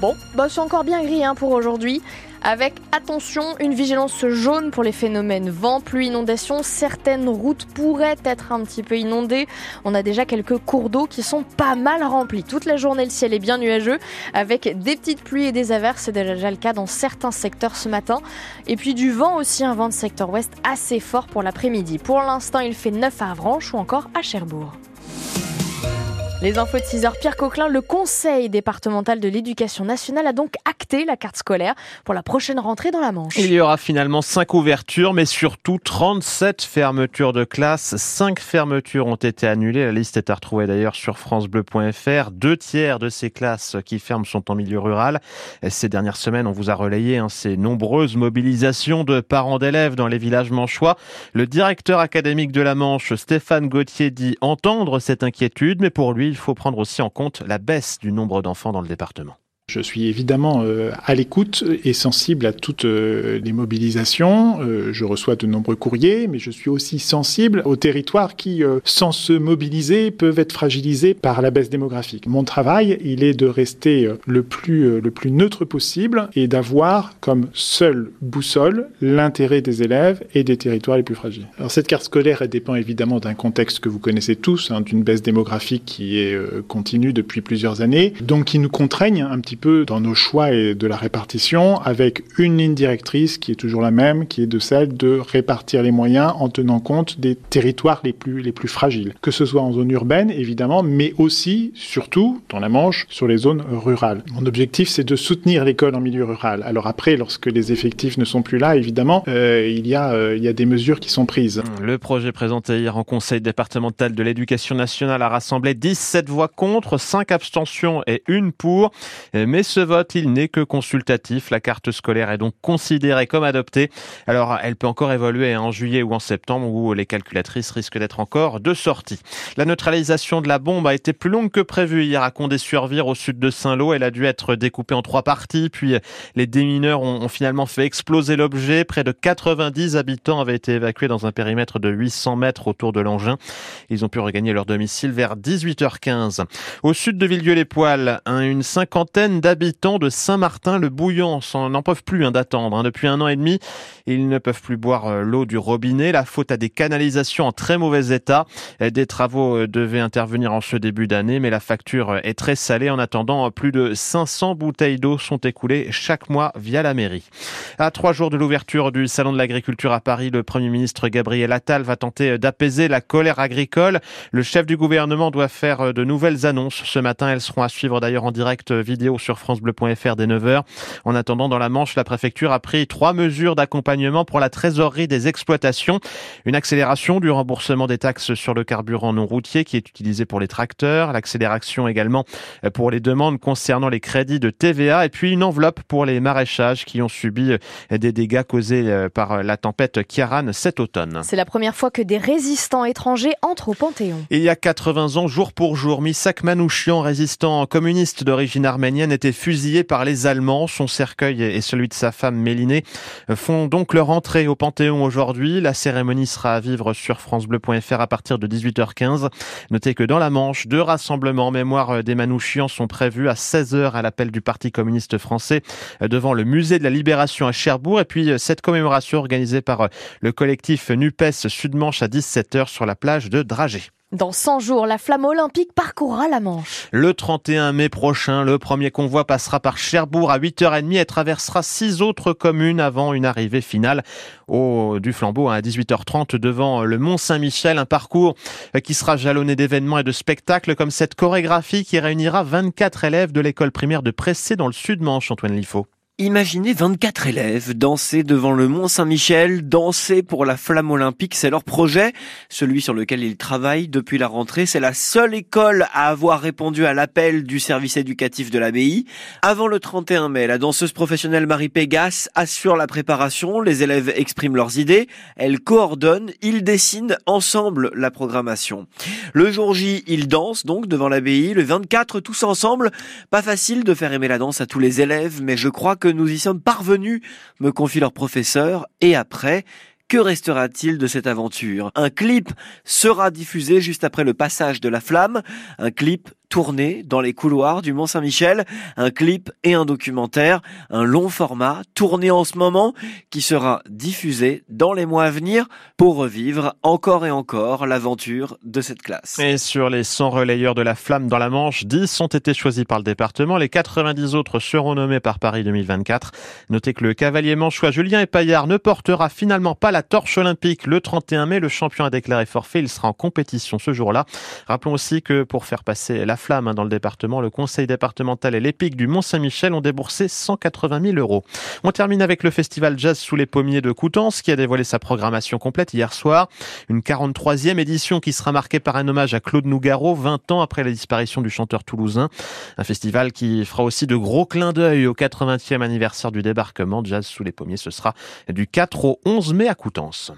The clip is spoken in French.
Bon, bah c'est encore bien gris hein, pour aujourd'hui. Avec attention, une vigilance jaune pour les phénomènes vent, pluie, inondation. Certaines routes pourraient être un petit peu inondées. On a déjà quelques cours d'eau qui sont pas mal remplis. Toute la journée, le ciel est bien nuageux avec des petites pluies et des averses. C'est déjà le cas dans certains secteurs ce matin. Et puis du vent aussi, un vent de secteur ouest assez fort pour l'après-midi. Pour l'instant, il fait 9 à Avranches ou encore à Cherbourg. Les infos de 6h, Pierre Coquelin, le Conseil départemental de l'éducation nationale a donc acté la carte scolaire pour la prochaine rentrée dans la Manche. Il y aura finalement 5 ouvertures, mais surtout 37 fermetures de classes. 5 fermetures ont été annulées. La liste est à retrouver d'ailleurs sur francebleu.fr. Deux tiers de ces classes qui ferment sont en milieu rural. Ces dernières semaines, on vous a relayé hein, ces nombreuses mobilisations de parents d'élèves dans les villages manchois. Le directeur académique de la Manche, Stéphane Gauthier, dit entendre cette inquiétude, mais pour lui, il faut prendre aussi en compte la baisse du nombre d'enfants dans le département. Je suis évidemment euh, à l'écoute et sensible à toutes euh, les mobilisations. Euh, je reçois de nombreux courriers, mais je suis aussi sensible aux territoires qui, sans se mobiliser, peuvent être fragilisés par la baisse démographique. Mon travail, il est de rester le plus, neutre possible et d'avoir comme seule boussole l'intérêt des élèves et des territoires les plus fragiles. Alors cette carte scolaire, elle dépend évidemment d'un contexte que vous connaissez tous, hein, d'une baisse démographique qui est continue depuis plusieurs années, donc qui nous contraignent un petit peu dans nos choix et de la répartition avec une ligne directrice qui est toujours la même, qui est de celle de répartir les moyens en tenant compte des territoires les plus, les plus fragiles. Que ce soit en zone urbaine, évidemment, mais aussi, surtout, dans la Manche, sur les zones rurales. Mon objectif, c'est de soutenir l'école en milieu rural. Alors après, lorsque les effectifs ne sont plus là, évidemment, euh, il, y a, euh, il y a des mesures qui sont prises. Le projet présenté hier en Conseil départemental de l'éducation nationale a rassemblé 17 voix contre, 5 abstentions et une pour. Mais ce vote, il n'est que consultatif. La carte scolaire est donc considérée comme adoptée. Alors, elle peut encore évoluer en juillet ou en septembre où les calculatrices risquent d'être encore de sortie. La neutralisation de la bombe a été plus longue que prévu hier à Condé-sur-Vire au sud de Saint-Lô. Elle a dû être découpée en trois parties. Puis les démineurs ont, finalement fait exploser l'objet. Près de 90 habitants avaient été évacués dans un périmètre de 800 mètres autour de l'engin. Ils ont pu regagner leur domicile vers 18h15. Au sud de Villedieu-les-Poils, une cinquantaine d'habitants de Saint-Martin-le-Bouillant n'en peuvent plus hein, d'attendre. Hein. Depuis un an et demi, ils ne peuvent plus boire euh, l'eau du robinet. La faute à des canalisations en très mauvais état. Des travaux euh, devaient intervenir en ce début d'année, mais la facture euh, est très salée. En attendant, plus de 500 bouteilles d'eau sont écoulées chaque mois via la mairie. À trois jours de l'ouverture du Salon de l'agriculture à Paris, le Premier ministre Gabriel Attal va tenter d'apaiser la colère agricole. Le chef du gouvernement doit faire de nouvelles annonces. Ce matin, elles seront à suivre d'ailleurs en direct vidéo sur francebleu.fr dès 9h. En attendant, dans la Manche, la préfecture a pris trois mesures d'accompagnement pour la trésorerie des exploitations. Une accélération du remboursement des taxes sur le carburant non routier qui est utilisé pour les tracteurs, l'accélération également pour les demandes concernant les crédits de TVA et puis une enveloppe pour les maraîchages qui ont subi des dégâts causés euh, par la tempête Kiaran cet automne. C'est la première fois que des résistants étrangers entrent au Panthéon. Il y a 80 ans, jour pour jour, Misak Manouchian, résistant communiste d'origine arménienne, était fusillé par les Allemands. Son cercueil et celui de sa femme Mélinée font donc leur entrée au Panthéon aujourd'hui. La cérémonie sera à vivre sur francebleu.fr à partir de 18h15. Notez que dans la Manche, deux rassemblements en mémoire des Manouchians sont prévus à 16h à l'appel du Parti communiste français devant le musée de la Libération à Cherbourg. Et puis cette commémoration organisée par le collectif NUPES Sud-Manche à 17h sur la plage de Dragé. Dans 100 jours, la flamme olympique parcourra la Manche. Le 31 mai prochain, le premier convoi passera par Cherbourg à 8h30 et traversera six autres communes avant une arrivée finale au, du flambeau à 18h30 devant le Mont Saint-Michel. Un parcours qui sera jalonné d'événements et de spectacles comme cette chorégraphie qui réunira 24 élèves de l'école primaire de Pressé dans le Sud-Manche, Antoine Liffaut. Imaginez 24 élèves danser devant le Mont Saint-Michel, danser pour la flamme olympique, c'est leur projet, celui sur lequel ils travaillent depuis la rentrée. C'est la seule école à avoir répondu à l'appel du service éducatif de l'abbaye. Avant le 31 mai, la danseuse professionnelle Marie Pégas assure la préparation, les élèves expriment leurs idées, elle coordonne, ils dessinent ensemble la programmation. Le jour J, ils dansent donc devant l'abbaye, le 24 tous ensemble. Pas facile de faire aimer la danse à tous les élèves, mais je crois que nous y sommes parvenus, me confie leur professeur, et après, que restera-t-il de cette aventure? Un clip sera diffusé juste après le passage de la flamme, un clip tourner dans les couloirs du Mont-Saint-Michel, un clip et un documentaire, un long format tourné en ce moment qui sera diffusé dans les mois à venir pour revivre encore et encore l'aventure de cette classe. Et sur les 100 relayeurs de la flamme dans la Manche, 10 ont été choisis par le département, les 90 autres seront nommés par Paris 2024. Notez que le cavalier manchois Julien Epaillard ne portera finalement pas la torche olympique le 31 mai. Le champion a déclaré forfait, il sera en compétition ce jour-là. Rappelons aussi que pour faire passer la flamme hein, dans le département, le conseil départemental et l'épique du Mont-Saint-Michel ont déboursé 180 000 euros. On termine avec le festival jazz sous les pommiers de Coutances qui a dévoilé sa programmation complète hier soir. Une 43e édition qui sera marquée par un hommage à Claude Nougaro, 20 ans après la disparition du chanteur toulousain. Un festival qui fera aussi de gros clins d'œil au 80e anniversaire du débarquement. Jazz sous les pommiers, ce sera du 4 au 11 mai à Coutances.